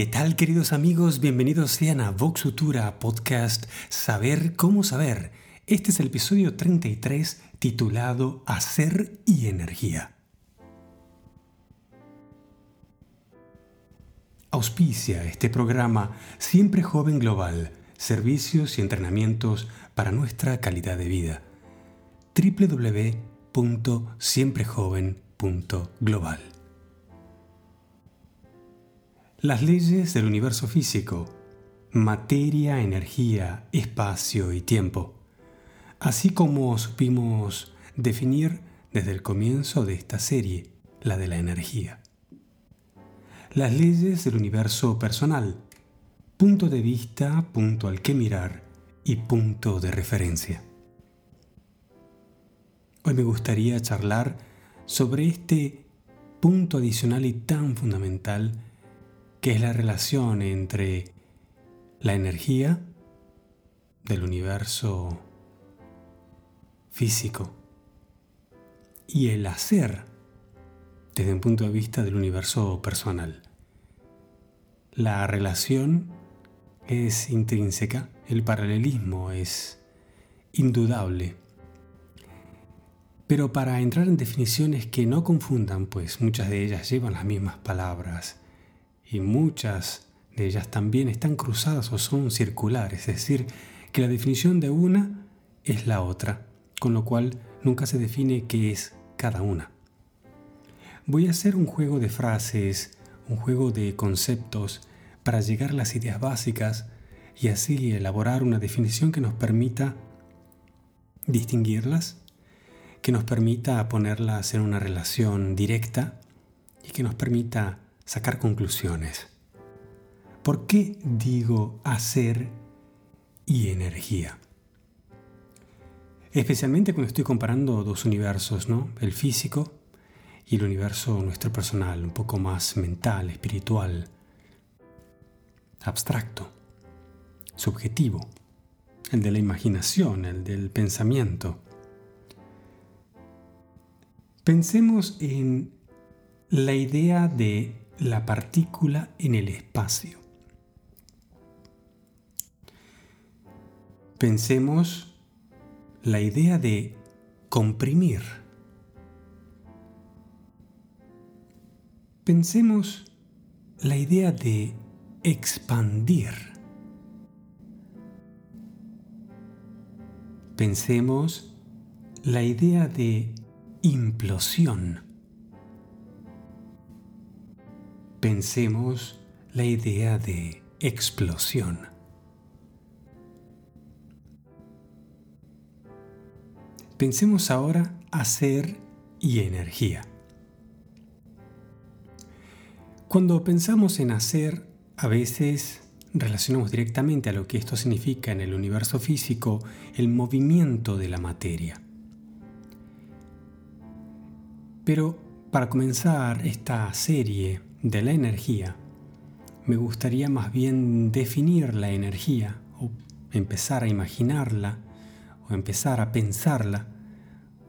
¿Qué tal queridos amigos? Bienvenidos sean a Vox Futura Podcast Saber cómo saber. Este es el episodio 33 titulado Hacer y Energía. Auspicia este programa Siempre Joven Global, servicios y entrenamientos para nuestra calidad de vida. www.siemprejoven.global las leyes del universo físico, materia, energía, espacio y tiempo, así como supimos definir desde el comienzo de esta serie, la de la energía. Las leyes del universo personal, punto de vista, punto al que mirar y punto de referencia. Hoy me gustaría charlar sobre este punto adicional y tan fundamental que es la relación entre la energía del universo físico y el hacer desde un punto de vista del universo personal. La relación es intrínseca, el paralelismo es indudable. Pero para entrar en definiciones que no confundan, pues muchas de ellas llevan las mismas palabras, y muchas de ellas también están cruzadas o son circulares, es decir, que la definición de una es la otra, con lo cual nunca se define qué es cada una. Voy a hacer un juego de frases, un juego de conceptos para llegar a las ideas básicas y así elaborar una definición que nos permita distinguirlas, que nos permita ponerlas en una relación directa y que nos permita sacar conclusiones. ¿Por qué digo hacer y energía? Especialmente cuando estoy comparando dos universos, ¿no? El físico y el universo nuestro personal, un poco más mental, espiritual, abstracto, subjetivo, el de la imaginación, el del pensamiento. Pensemos en la idea de la partícula en el espacio. Pensemos la idea de comprimir. Pensemos la idea de expandir. Pensemos la idea de implosión. Pensemos la idea de explosión. Pensemos ahora hacer y energía. Cuando pensamos en hacer, a veces relacionamos directamente a lo que esto significa en el universo físico el movimiento de la materia. Pero para comenzar esta serie de la energía, me gustaría más bien definir la energía o empezar a imaginarla o empezar a pensarla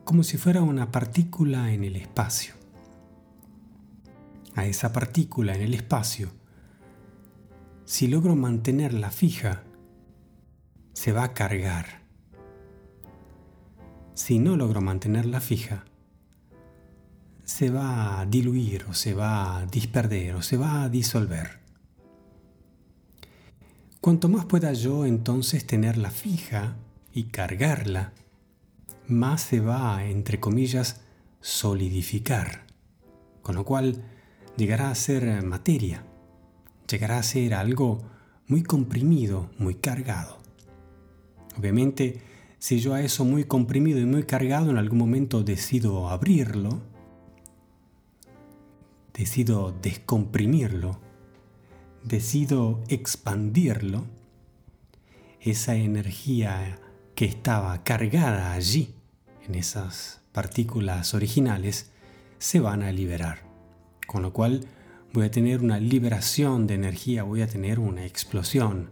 como si fuera una partícula en el espacio. A esa partícula en el espacio, si logro mantenerla fija, se va a cargar. Si no logro mantenerla fija, se va a diluir o se va a disperder o se va a disolver. Cuanto más pueda yo entonces tenerla fija y cargarla, más se va a, entre comillas, solidificar, con lo cual llegará a ser materia, llegará a ser algo muy comprimido, muy cargado. Obviamente, si yo a eso muy comprimido y muy cargado en algún momento decido abrirlo, decido descomprimirlo, decido expandirlo, esa energía que estaba cargada allí, en esas partículas originales, se van a liberar. Con lo cual voy a tener una liberación de energía, voy a tener una explosión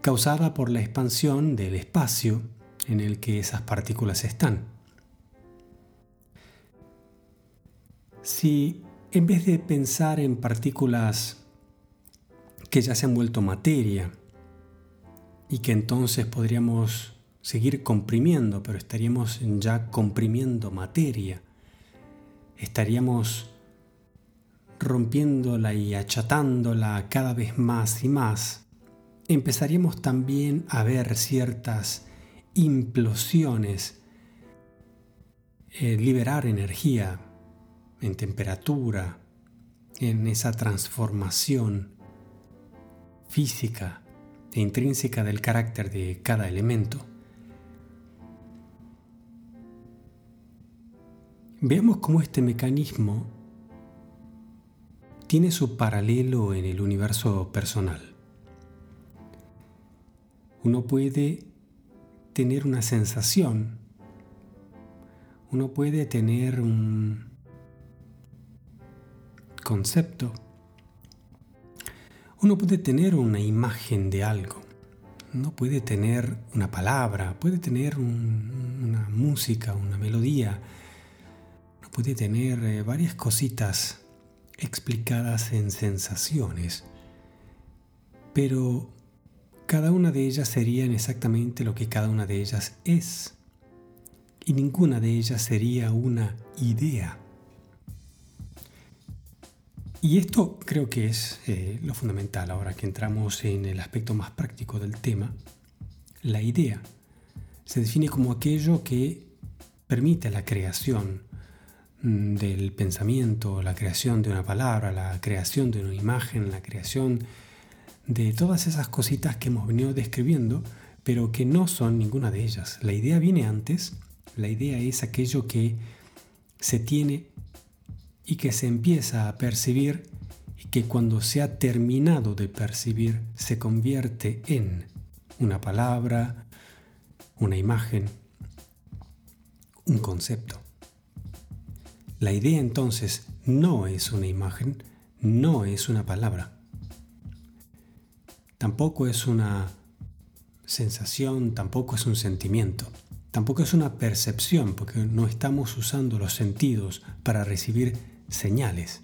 causada por la expansión del espacio en el que esas partículas están. Si en vez de pensar en partículas que ya se han vuelto materia y que entonces podríamos seguir comprimiendo, pero estaríamos ya comprimiendo materia. Estaríamos rompiéndola y achatándola cada vez más y más. Empezaríamos también a ver ciertas implosiones, eh, liberar energía en temperatura, en esa transformación física e intrínseca del carácter de cada elemento. Veamos cómo este mecanismo tiene su paralelo en el universo personal. Uno puede tener una sensación, uno puede tener un concepto, uno puede tener una imagen de algo, uno puede tener una palabra, puede tener una música, una melodía, uno puede tener eh, varias cositas explicadas en sensaciones, pero cada una de ellas serían exactamente lo que cada una de ellas es, y ninguna de ellas sería una idea. Y esto creo que es eh, lo fundamental ahora que entramos en el aspecto más práctico del tema. La idea se define como aquello que permite la creación mm, del pensamiento, la creación de una palabra, la creación de una imagen, la creación de todas esas cositas que hemos venido describiendo, pero que no son ninguna de ellas. La idea viene antes, la idea es aquello que se tiene y que se empieza a percibir y que cuando se ha terminado de percibir se convierte en una palabra, una imagen, un concepto. La idea entonces no es una imagen, no es una palabra. Tampoco es una sensación, tampoco es un sentimiento, tampoco es una percepción, porque no estamos usando los sentidos para recibir señales.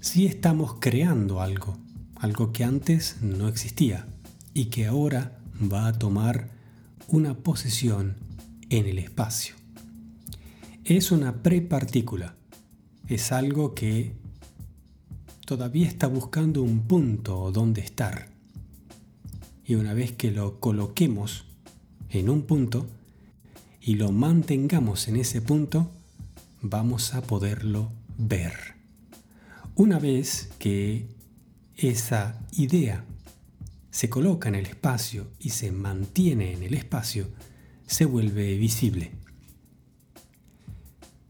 Sí estamos creando algo, algo que antes no existía y que ahora va a tomar una posición en el espacio. Es una prepartícula, es algo que todavía está buscando un punto donde estar. Y una vez que lo coloquemos en un punto y lo mantengamos en ese punto, vamos a poderlo ver. Una vez que esa idea se coloca en el espacio y se mantiene en el espacio, se vuelve visible.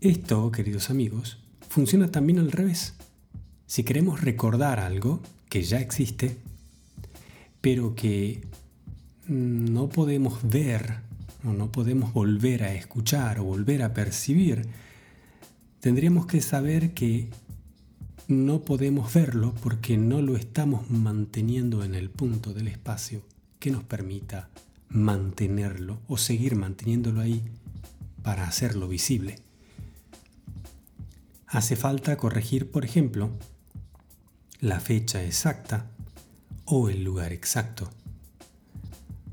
Esto, queridos amigos, funciona también al revés si queremos recordar algo que ya existe, pero que no podemos ver o no podemos volver a escuchar o volver a percibir, tendríamos que saber que no podemos verlo porque no lo estamos manteniendo en el punto del espacio que nos permita mantenerlo o seguir manteniéndolo ahí para hacerlo visible. Hace falta corregir, por ejemplo, la fecha exacta o el lugar exacto.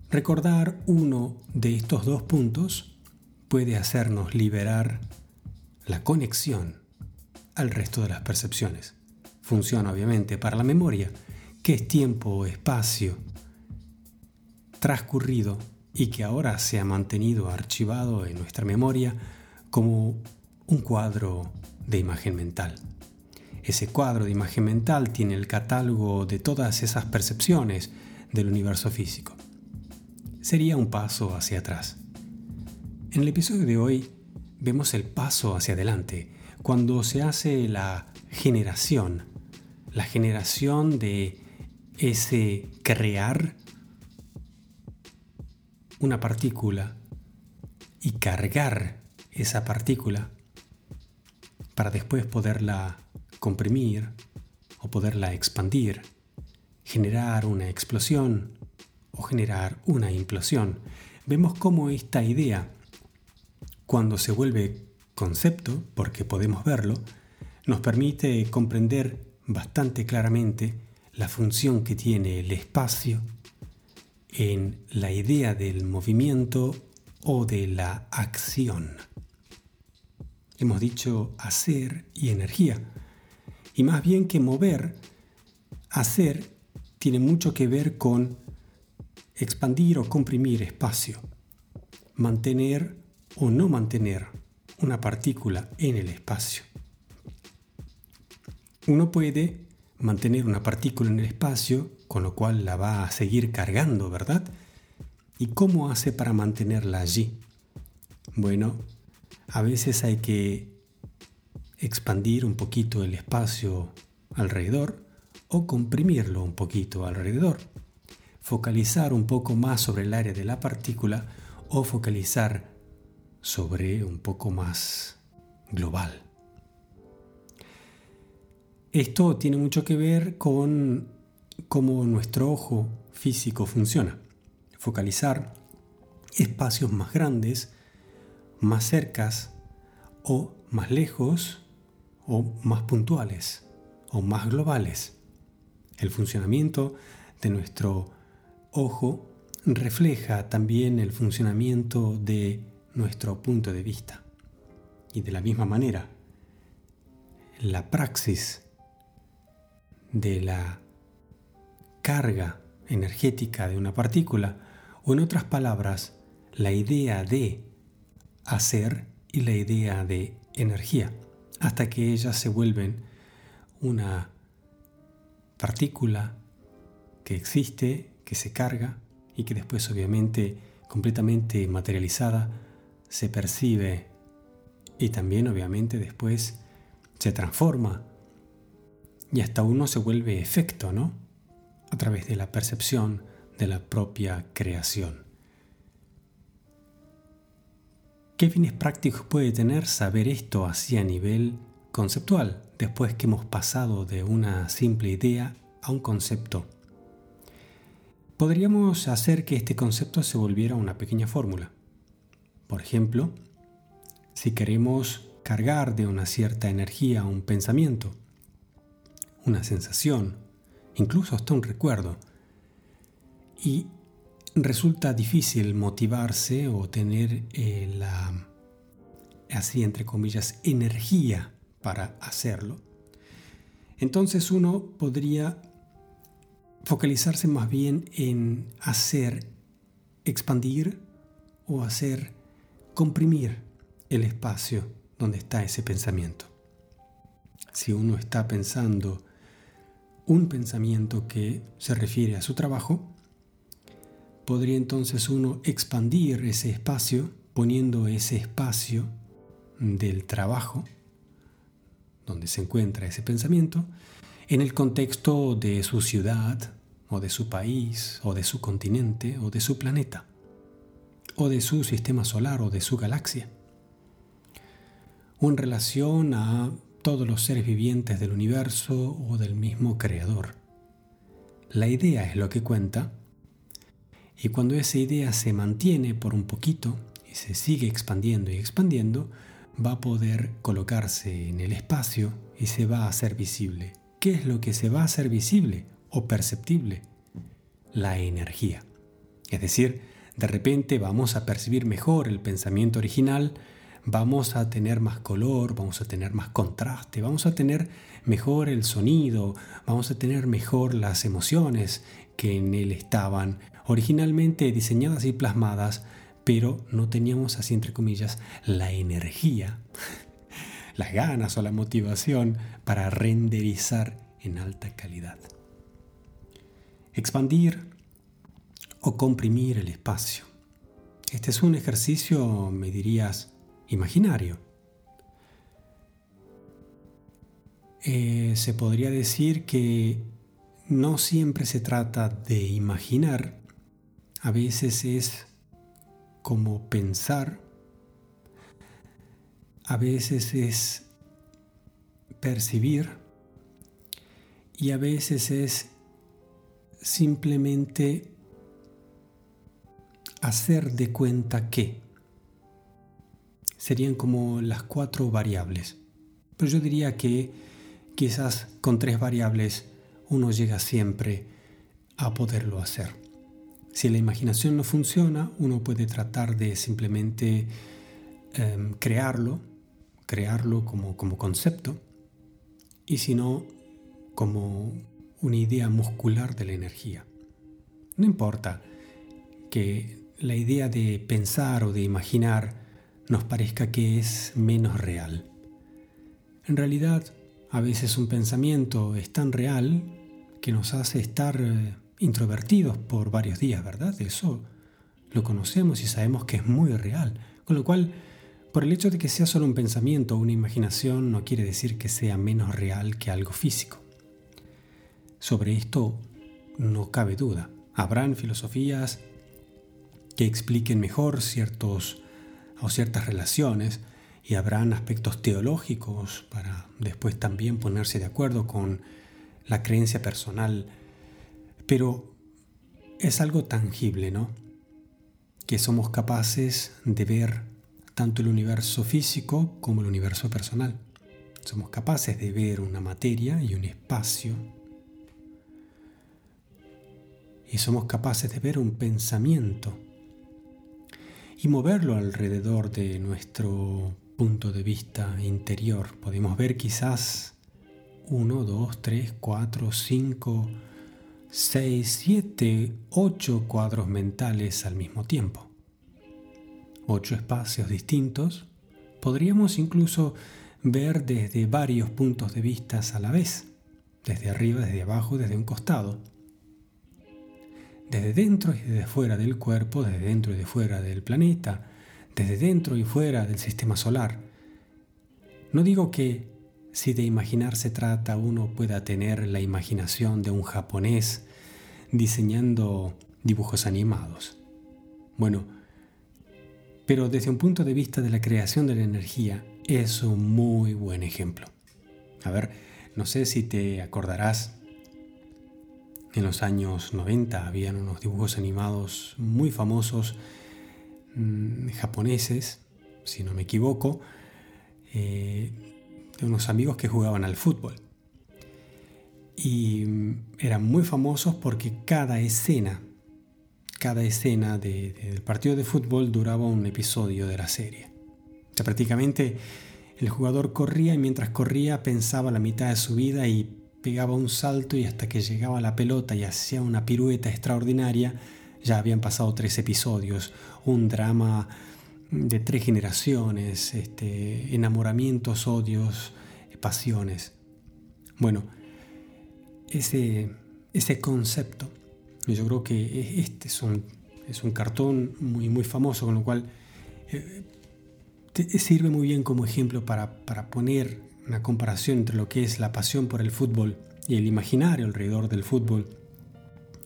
Recordar uno de estos dos puntos puede hacernos liberar la conexión al resto de las percepciones. Funciona obviamente para la memoria, que es tiempo o espacio transcurrido y que ahora se ha mantenido archivado en nuestra memoria como un cuadro de imagen mental. Ese cuadro de imagen mental tiene el catálogo de todas esas percepciones del universo físico. Sería un paso hacia atrás. En el episodio de hoy vemos el paso hacia adelante, cuando se hace la generación, la generación de ese crear una partícula y cargar esa partícula para después poderla comprimir o poderla expandir, generar una explosión o generar una implosión. Vemos cómo esta idea, cuando se vuelve concepto, porque podemos verlo, nos permite comprender bastante claramente la función que tiene el espacio en la idea del movimiento o de la acción. Hemos dicho hacer y energía. Y más bien que mover, hacer tiene mucho que ver con expandir o comprimir espacio, mantener o no mantener una partícula en el espacio. Uno puede mantener una partícula en el espacio, con lo cual la va a seguir cargando, ¿verdad? ¿Y cómo hace para mantenerla allí? Bueno, a veces hay que expandir un poquito el espacio alrededor o comprimirlo un poquito alrededor, focalizar un poco más sobre el área de la partícula o focalizar sobre un poco más global. Esto tiene mucho que ver con cómo nuestro ojo físico funciona. Focalizar espacios más grandes, más cercas o más lejos o más puntuales o más globales. El funcionamiento de nuestro ojo refleja también el funcionamiento de nuestro punto de vista. Y de la misma manera, la praxis de la carga energética de una partícula, o en otras palabras, la idea de hacer y la idea de energía, hasta que ellas se vuelven una partícula que existe, que se carga y que después obviamente completamente materializada se percibe y también obviamente después se transforma y hasta uno se vuelve efecto, ¿no? A través de la percepción de la propia creación. ¿Qué fines prácticos puede tener saber esto así a nivel conceptual, después que hemos pasado de una simple idea a un concepto? Podríamos hacer que este concepto se volviera una pequeña fórmula. Por ejemplo, si queremos cargar de una cierta energía un pensamiento, una sensación, incluso hasta un recuerdo. Y resulta difícil motivarse o tener eh, la, así entre comillas, energía para hacerlo. Entonces uno podría focalizarse más bien en hacer expandir o hacer comprimir el espacio donde está ese pensamiento. Si uno está pensando un pensamiento que se refiere a su trabajo, podría entonces uno expandir ese espacio poniendo ese espacio del trabajo donde se encuentra ese pensamiento en el contexto de su ciudad o de su país o de su continente o de su planeta o de su sistema solar o de su galaxia o en relación a todos los seres vivientes del universo o del mismo creador. La idea es lo que cuenta y cuando esa idea se mantiene por un poquito y se sigue expandiendo y expandiendo, va a poder colocarse en el espacio y se va a hacer visible. ¿Qué es lo que se va a hacer visible o perceptible? La energía. Es decir, de repente vamos a percibir mejor el pensamiento original, vamos a tener más color, vamos a tener más contraste, vamos a tener mejor el sonido, vamos a tener mejor las emociones que en él estaban originalmente diseñadas y plasmadas, pero no teníamos así entre comillas la energía, las ganas o la motivación para renderizar en alta calidad. Expandir o comprimir el espacio. Este es un ejercicio, me dirías, imaginario. Eh, se podría decir que no siempre se trata de imaginar, a veces es como pensar, a veces es percibir y a veces es simplemente hacer de cuenta que serían como las cuatro variables. Pero yo diría que quizás con tres variables uno llega siempre a poderlo hacer. Si la imaginación no funciona, uno puede tratar de simplemente em, crearlo, crearlo como, como concepto, y si no, como una idea muscular de la energía. No importa que la idea de pensar o de imaginar nos parezca que es menos real. En realidad, a veces un pensamiento es tan real que nos hace estar eh, introvertidos por varios días, ¿verdad? Eso lo conocemos y sabemos que es muy real. Con lo cual, por el hecho de que sea solo un pensamiento o una imaginación, no quiere decir que sea menos real que algo físico. Sobre esto no cabe duda. Habrán filosofías que expliquen mejor ciertos o ciertas relaciones y habrán aspectos teológicos para después también ponerse de acuerdo con la creencia personal, pero es algo tangible, ¿no? Que somos capaces de ver tanto el universo físico como el universo personal. Somos capaces de ver una materia y un espacio y somos capaces de ver un pensamiento y moverlo alrededor de nuestro punto de vista interior. Podemos ver quizás uno, dos, tres, cuatro, cinco, seis, siete, ocho cuadros mentales al mismo tiempo. Ocho espacios distintos. Podríamos incluso ver desde varios puntos de vista a la vez, desde arriba, desde abajo, desde un costado desde dentro y desde fuera del cuerpo, desde dentro y de fuera del planeta, desde dentro y fuera del sistema solar. No digo que si de imaginar se trata uno pueda tener la imaginación de un japonés diseñando dibujos animados. Bueno, pero desde un punto de vista de la creación de la energía es un muy buen ejemplo. A ver, no sé si te acordarás en los años 90 habían unos dibujos animados muy famosos mm, japoneses, si no me equivoco, eh, de unos amigos que jugaban al fútbol. Y mm, eran muy famosos porque cada escena, cada escena del partido de fútbol duraba un episodio de la serie. O sea, prácticamente el jugador corría y mientras corría pensaba la mitad de su vida y pegaba un salto y hasta que llegaba la pelota y hacía una pirueta extraordinaria, ya habían pasado tres episodios, un drama de tres generaciones, este, enamoramientos, odios, pasiones. Bueno, ese, ese concepto, yo creo que este es un, es un cartón muy, muy famoso, con lo cual eh, sirve muy bien como ejemplo para, para poner una comparación entre lo que es la pasión por el fútbol y el imaginario alrededor del fútbol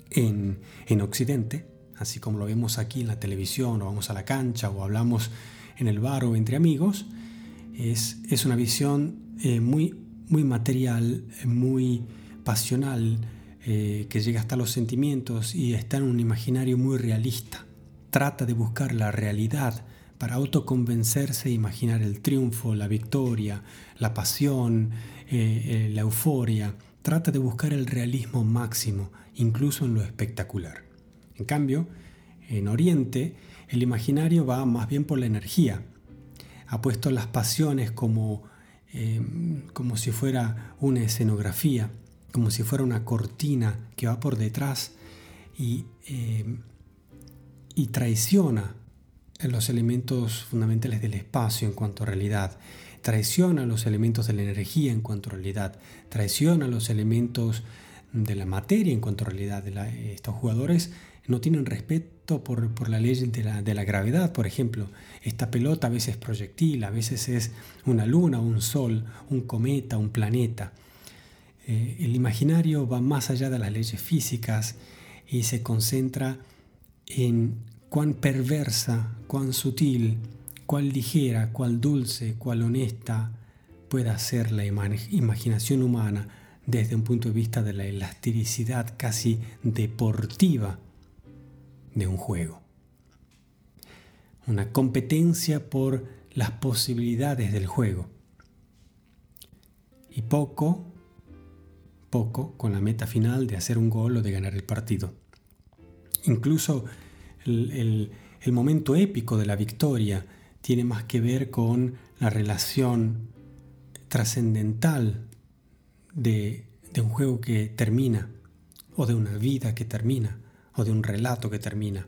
en, Occidente, así como lo vemos aquí en la televisión o vamos a la cancha o hablamos en el bar o entre amigos, es, es una visión eh, muy, muy material, muy pasional, eh, que llega hasta los sentimientos y está en un imaginario muy realista. Trata de buscar la realidad para autoconvencerse e imaginar el triunfo, la victoria, la pasión, eh, eh, la euforia. Trata de buscar el realismo máximo, incluso en lo espectacular. En cambio, en Oriente, el imaginario va más bien por la energía. Ha puesto las pasiones como, eh, como si fuera una escenografía, como si fuera una cortina que va por detrás y, y traiciona los elementos fundamentales del espacio en cuanto a realidad, traiciona los elementos de la energía en cuanto a realidad, traiciona los elementos de la materia en cuanto a realidad. estos jugadores no tienen respeto por, la ley de la, gravedad, por ejemplo. Esta pelota a veces es proyectil, a veces es una luna, un sol, un cometa, un planeta. Eh, el imaginario va más allá de las leyes físicas y se concentra en cuán perversa, cuán sutil, cuán ligera, cuán dulce, cuán honesta pueda ser la imaginación humana desde un punto de vista de la elasticidad casi deportiva de un juego. Una competencia por las posibilidades del juego. Y poco, poco con la meta final de hacer un gol o de ganar el partido. Incluso el, momento épico de la victoria tiene más que ver con la relación trascendental de, un juego que termina, o de una vida que termina, o de un relato que termina,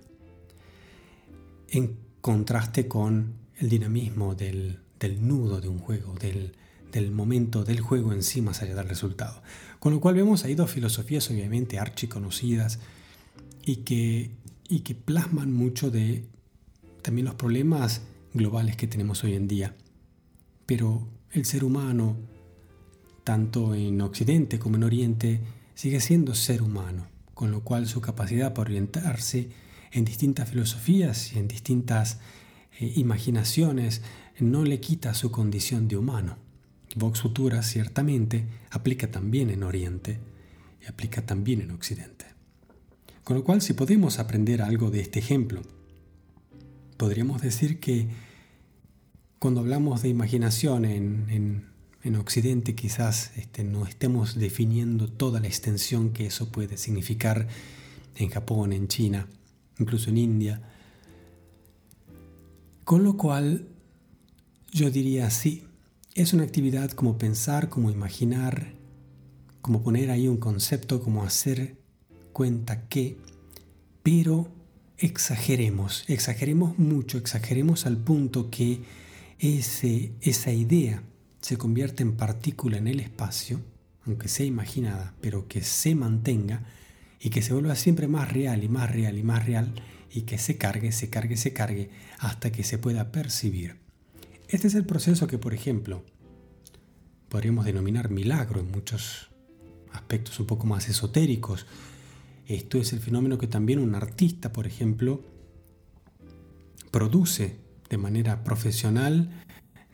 en contraste con el dinamismo del, nudo de un juego, del, del momento del juego en sí más allá del resultado. Con lo cual vemos ahí dos filosofías obviamente archiconocidas y que, y que plasman mucho de también los problemas globales que tenemos hoy en día. Pero el ser humano, tanto en Occidente como en Oriente, sigue siendo ser humano, con lo cual su capacidad para orientarse en distintas filosofías y en distintas eh, imaginaciones no le quita su condición de humano. Vox Futura ciertamente aplica también en Oriente y aplica también en Occidente. Con lo cual, si podemos aprender algo de este ejemplo, podríamos decir que cuando hablamos de imaginación en, Occidente quizás este, no estemos definiendo toda la extensión que eso puede significar en Japón, en China, incluso en India. Con lo cual, yo diría sí, es una actividad como pensar, como imaginar, como poner ahí un concepto, como hacer cuenta que, pero exageremos, exageremos mucho, exageremos al punto que ese, esa idea se convierte en partícula en el espacio, aunque sea imaginada, pero que se mantenga y que se vuelva siempre más real y más real y más real y que se cargue, se cargue, se cargue hasta que se pueda percibir. Este es el proceso que, por ejemplo, podríamos denominar milagro en muchos aspectos un poco más esotéricos. Esto es el fenómeno que también un artista, por ejemplo, produce de manera profesional,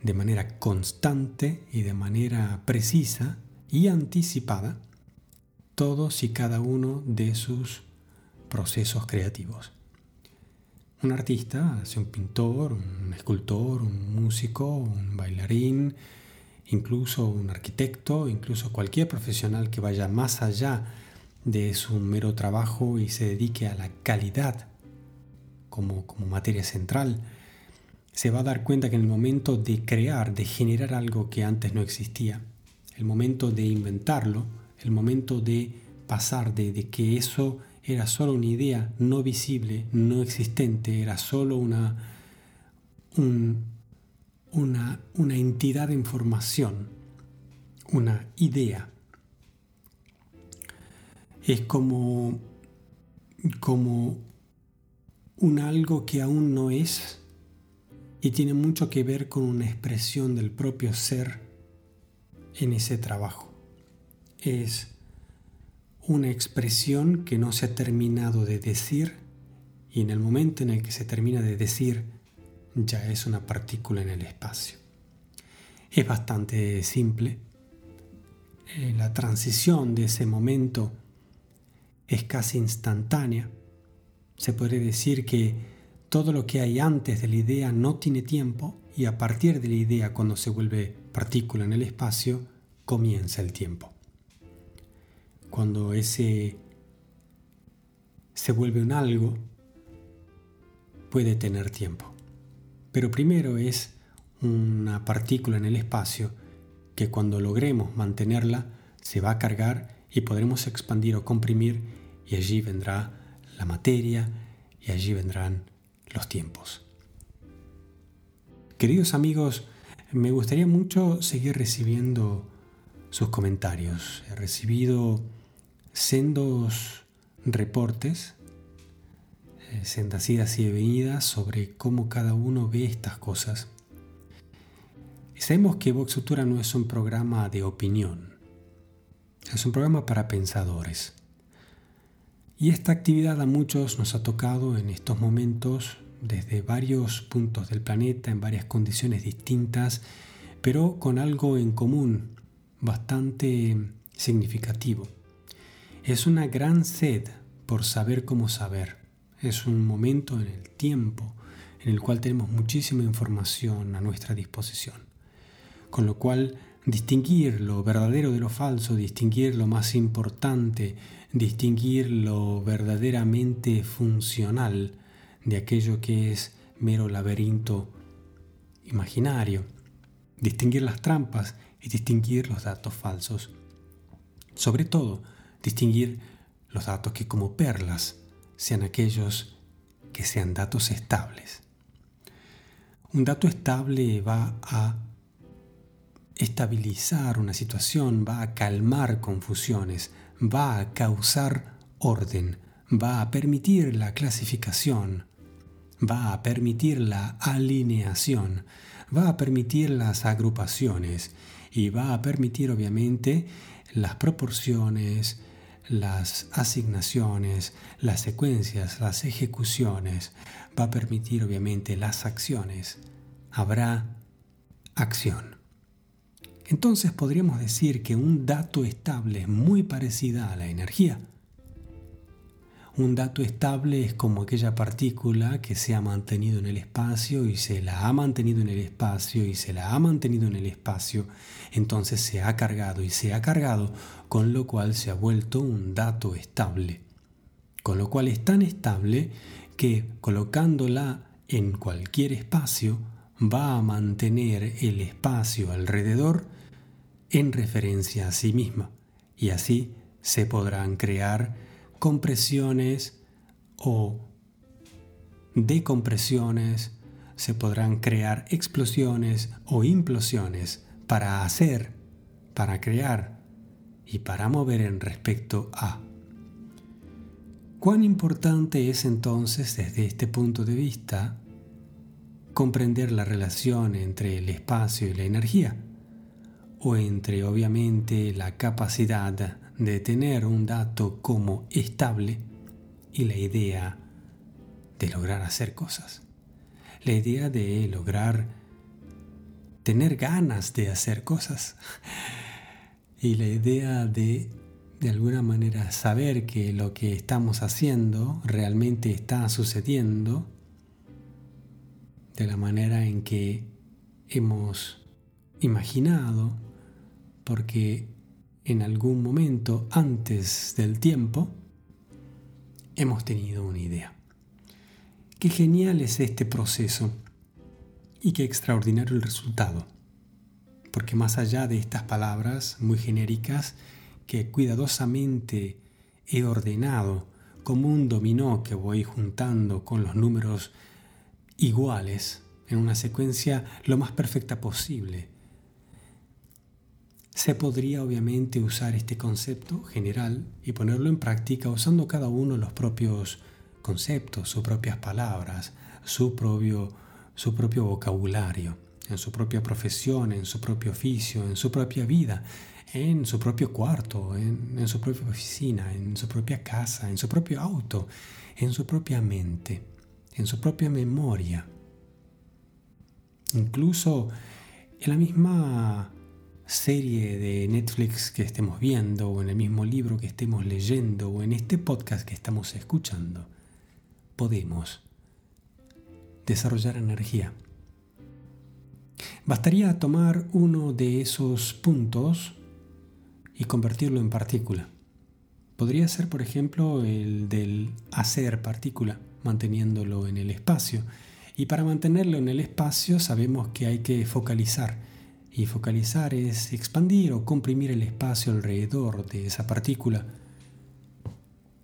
de manera constante y de manera precisa y anticipada todos y cada uno de sus procesos creativos. Un artista, sea un pintor, un escultor, un músico, un bailarín, incluso un arquitecto, incluso cualquier profesional que vaya más allá de su mero trabajo y se dedique a la calidad como, como materia central, se va a dar cuenta que en el momento de crear, de generar algo que antes no existía, el momento de inventarlo, el momento de pasar de, de que eso era solo una idea no visible, no existente, era solo una, una, una entidad de información, una idea. Es como, como un algo que aún no es y tiene mucho que ver con una expresión del propio ser en ese trabajo. Es una expresión que no se ha terminado de decir y en el momento en el que se termina de decir ya es una partícula en el espacio. Es bastante simple. Eh, la transición de ese momento es casi instantánea. Se puede decir que todo lo que hay antes de la idea no tiene tiempo y a partir de la idea cuando se vuelve partícula en el espacio comienza el tiempo cuando ese se vuelve un algo, puede tener tiempo. Pero primero es una partícula en el espacio que cuando logremos mantenerla se va a cargar y podremos expandir o comprimir y allí vendrá la materia y allí vendrán los tiempos. Queridos amigos, me gustaría mucho seguir recibiendo sus comentarios. He recibido sendos reportes, eh, sendas idas y venidas sobre cómo cada uno ve estas cosas. sabemos que Vox Futura no es un programa de opinión, es un programa para pensadores. Y esta actividad a muchos nos ha tocado en estos momentos desde varios puntos del planeta, en varias condiciones distintas, pero con algo en común bastante significativo. Es una gran sed por saber cómo saber. Es un momento en el tiempo en el cual tenemos muchísima información a nuestra disposición. Con lo cual distinguir lo verdadero de lo falso, distinguir lo más importante, distinguir lo verdaderamente funcional de aquello que es mero laberinto imaginario, distinguir las trampas y distinguir los datos falsos. Sobre todo, distinguir los datos que como perlas sean aquellos que sean datos estables. Un dato estable va a estabilizar una situación, va a calmar confusiones, va a causar orden, va a permitir la clasificación, va a permitir la alineación, va a permitir las agrupaciones y va a permitir obviamente las proporciones, las asignaciones, las secuencias, las ejecuciones, va a permitir obviamente las acciones. Habrá acción. Entonces podríamos decir que un dato estable es muy parecida a la energía. Un dato estable es como aquella partícula que se ha mantenido en el espacio y se la ha mantenido en el espacio y se la ha mantenido en el espacio, entonces se ha cargado y se ha cargado, con lo cual se ha vuelto un dato estable. Con lo cual es tan estable que colocándola en cualquier espacio va a mantener el espacio alrededor en referencia a sí misma y así se podrán crear compresiones o decompresiones, se podrán crear explosiones o implosiones para hacer, para crear y para mover en respecto a. ¿Cuán importante es entonces desde este punto de vista comprender la relación entre el espacio y la energía? O entre obviamente la capacidad de tener un dato como estable y la idea de lograr hacer cosas. La idea de lograr tener ganas de hacer cosas. Y la idea de de alguna manera saber que lo que estamos haciendo realmente está sucediendo de la manera en que hemos imaginado porque en algún momento antes del tiempo hemos tenido una idea. Qué genial es este proceso y qué extraordinario el resultado, porque más allá de estas palabras muy genéricas que cuidadosamente he ordenado como un dominó que voy juntando con los números iguales en una secuencia lo más perfecta posible, se podría obviamente usar este concepto general y ponerlo en práctica usando cada uno los propios conceptos, sus propias palabras, su propio, su propio vocabulario, en su propia profesión, en su propio oficio, en su propia vida, en su propio cuarto, en, en su propia oficina, en su propia casa, en su propio auto, en su propia mente, en su propia memoria. Incluso en la misma serie de Netflix que estemos viendo, o en el mismo libro que estemos leyendo, o en este podcast que estamos escuchando, podemos desarrollar energía. Bastaría tomar uno de esos puntos y convertirlo en partícula. Podría ser, por ejemplo, el del hacer partícula, manteniéndolo en el espacio. Y para mantenerlo en el espacio sabemos que hay que focalizar y focalizar es expandir o comprimir el espacio alrededor de esa partícula.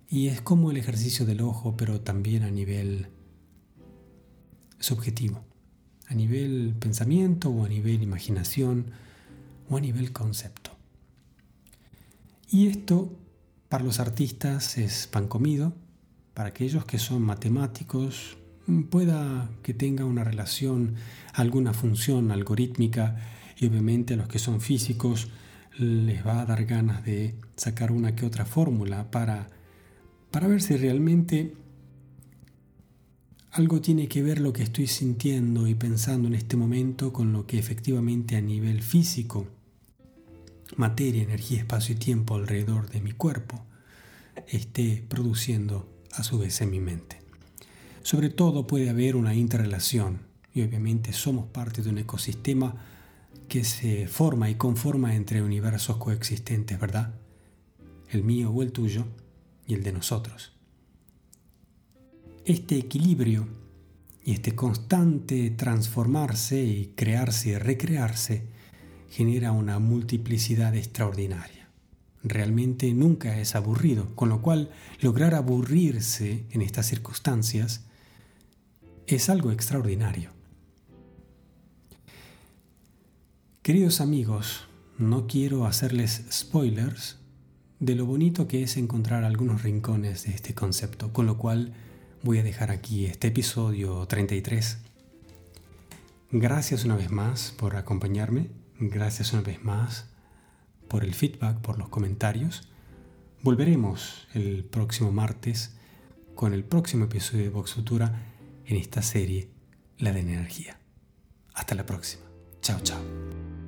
Y es como el ejercicio del ojo, pero también a nivel subjetivo, a nivel pensamiento o a nivel imaginación o a nivel concepto. Y esto para los artistas es pan comido, para aquellos que son matemáticos pueda que tenga una relación, alguna función algorítmica y obviamente a los que son físicos les va a dar ganas de sacar una que otra fórmula para, para ver si realmente algo tiene que ver lo que estoy sintiendo y pensando en este momento con lo que efectivamente a nivel físico, materia, energía, espacio y tiempo alrededor de mi cuerpo, esté produciendo a su vez en mi mente. Sobre todo puede haber una interrelación y obviamente somos parte de un ecosistema que se forma y conforma entre universos coexistentes, ¿verdad? El mío o el tuyo y el de nosotros. Este equilibrio y este constante transformarse y crearse y recrearse genera una multiplicidad extraordinaria. Realmente nunca es aburrido, con lo cual lograr aburrirse en estas circunstancias es algo extraordinario. Queridos amigos, no quiero hacerles spoilers de lo bonito que es encontrar algunos rincones de este concepto, con lo cual voy a dejar aquí este episodio 33. Gracias una vez más por acompañarme, gracias una vez más por el feedback, por los comentarios. Volveremos el próximo martes con el próximo episodio de Vox Futura en esta serie, la de energía. Hasta la próxima. Chao, chao.